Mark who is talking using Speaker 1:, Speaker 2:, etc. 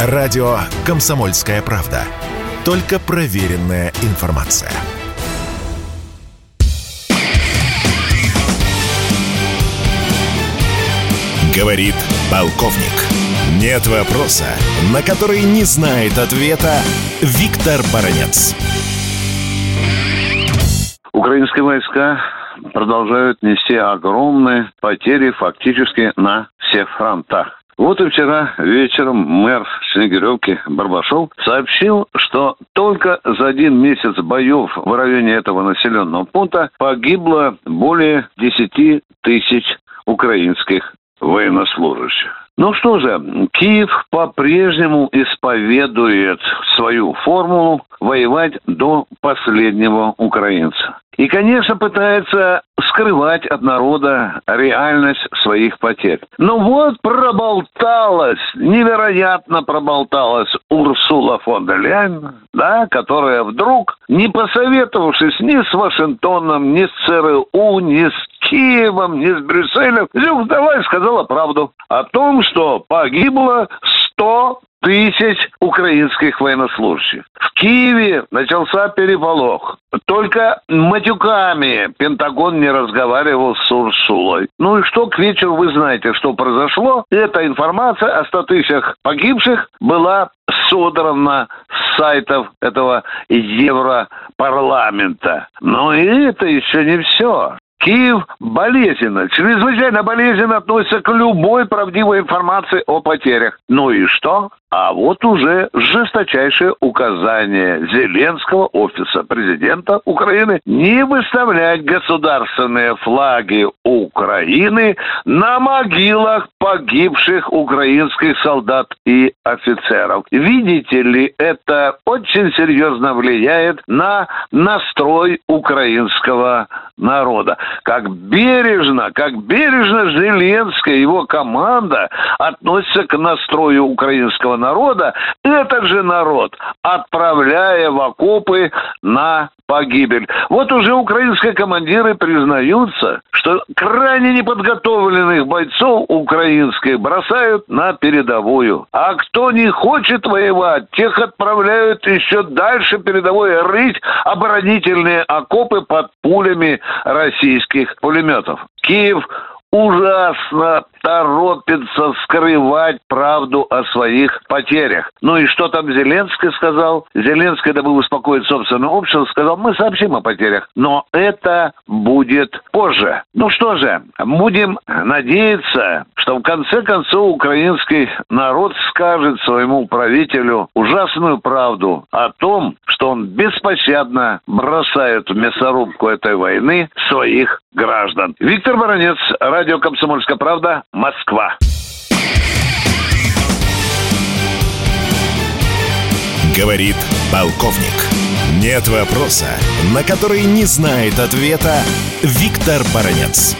Speaker 1: Радио «Комсомольская правда». Только проверенная информация. Говорит полковник. Нет вопроса, на который не знает ответа Виктор Баранец.
Speaker 2: Украинские войска продолжают нести огромные потери фактически на всех фронтах. Вот и вчера вечером мэр Снегиревки Барбашов сообщил, что только за один месяц боев в районе этого населенного пункта погибло более 10 тысяч украинских военнослужащих. Ну что же, Киев по-прежнему исповедует свою формулу воевать до последнего украинца. И, конечно, пытается скрывать от народа реальность своих потерь. Но вот проболталась, невероятно проболталась Урсула фон дер Ляйн, да, которая вдруг, не посоветовавшись ни с Вашингтоном, ни с ЦРУ, ни с Киевом, ни с Брюсселем, вдруг давай сказала правду о том, что погибло 100 тысяч украинских военнослужащих. В Киеве начался переполох. Только матюками Пентагон не разговаривал с Урсулой. Ну и что к вечеру вы знаете, что произошло? Эта информация о 100 тысячах погибших была содрана с сайтов этого Европарламента. Но и это еще не все. Киев болезненно, чрезвычайно болезненно относится к любой правдивой информации о потерях. Ну и что? А вот уже жесточайшее указание Зеленского офиса президента Украины не выставлять государственные флаги Украины на могилах погибших украинских солдат и офицеров. Видите ли, это очень серьезно влияет на настрой украинского народа. Как бережно, как бережно Зеленская и его команда относятся к настрою украинского народа, этот же народ, отправляя в окопы на погибель. Вот уже украинские командиры признаются, что крайне неподготовленных бойцов украинских бросают на передовую. А кто не хочет воевать, тех отправляют еще дальше передовой рыть оборонительные окопы под пулями российских пулеметов. Киев ужасно торопится скрывать правду о своих потерях. Ну и что там Зеленский сказал? Зеленский, дабы успокоить собственное общество, сказал, мы сообщим о потерях, но это будет позже. Ну что же, будем надеяться, что в конце концов украинский народ скажет своему правителю ужасную правду о том, что он беспощадно бросает в мясорубку этой войны своих граждан. Виктор Баранец, радио «Комсомольская правда», Москва.
Speaker 1: Говорит полковник. Нет вопроса, на который не знает ответа Виктор Баранец.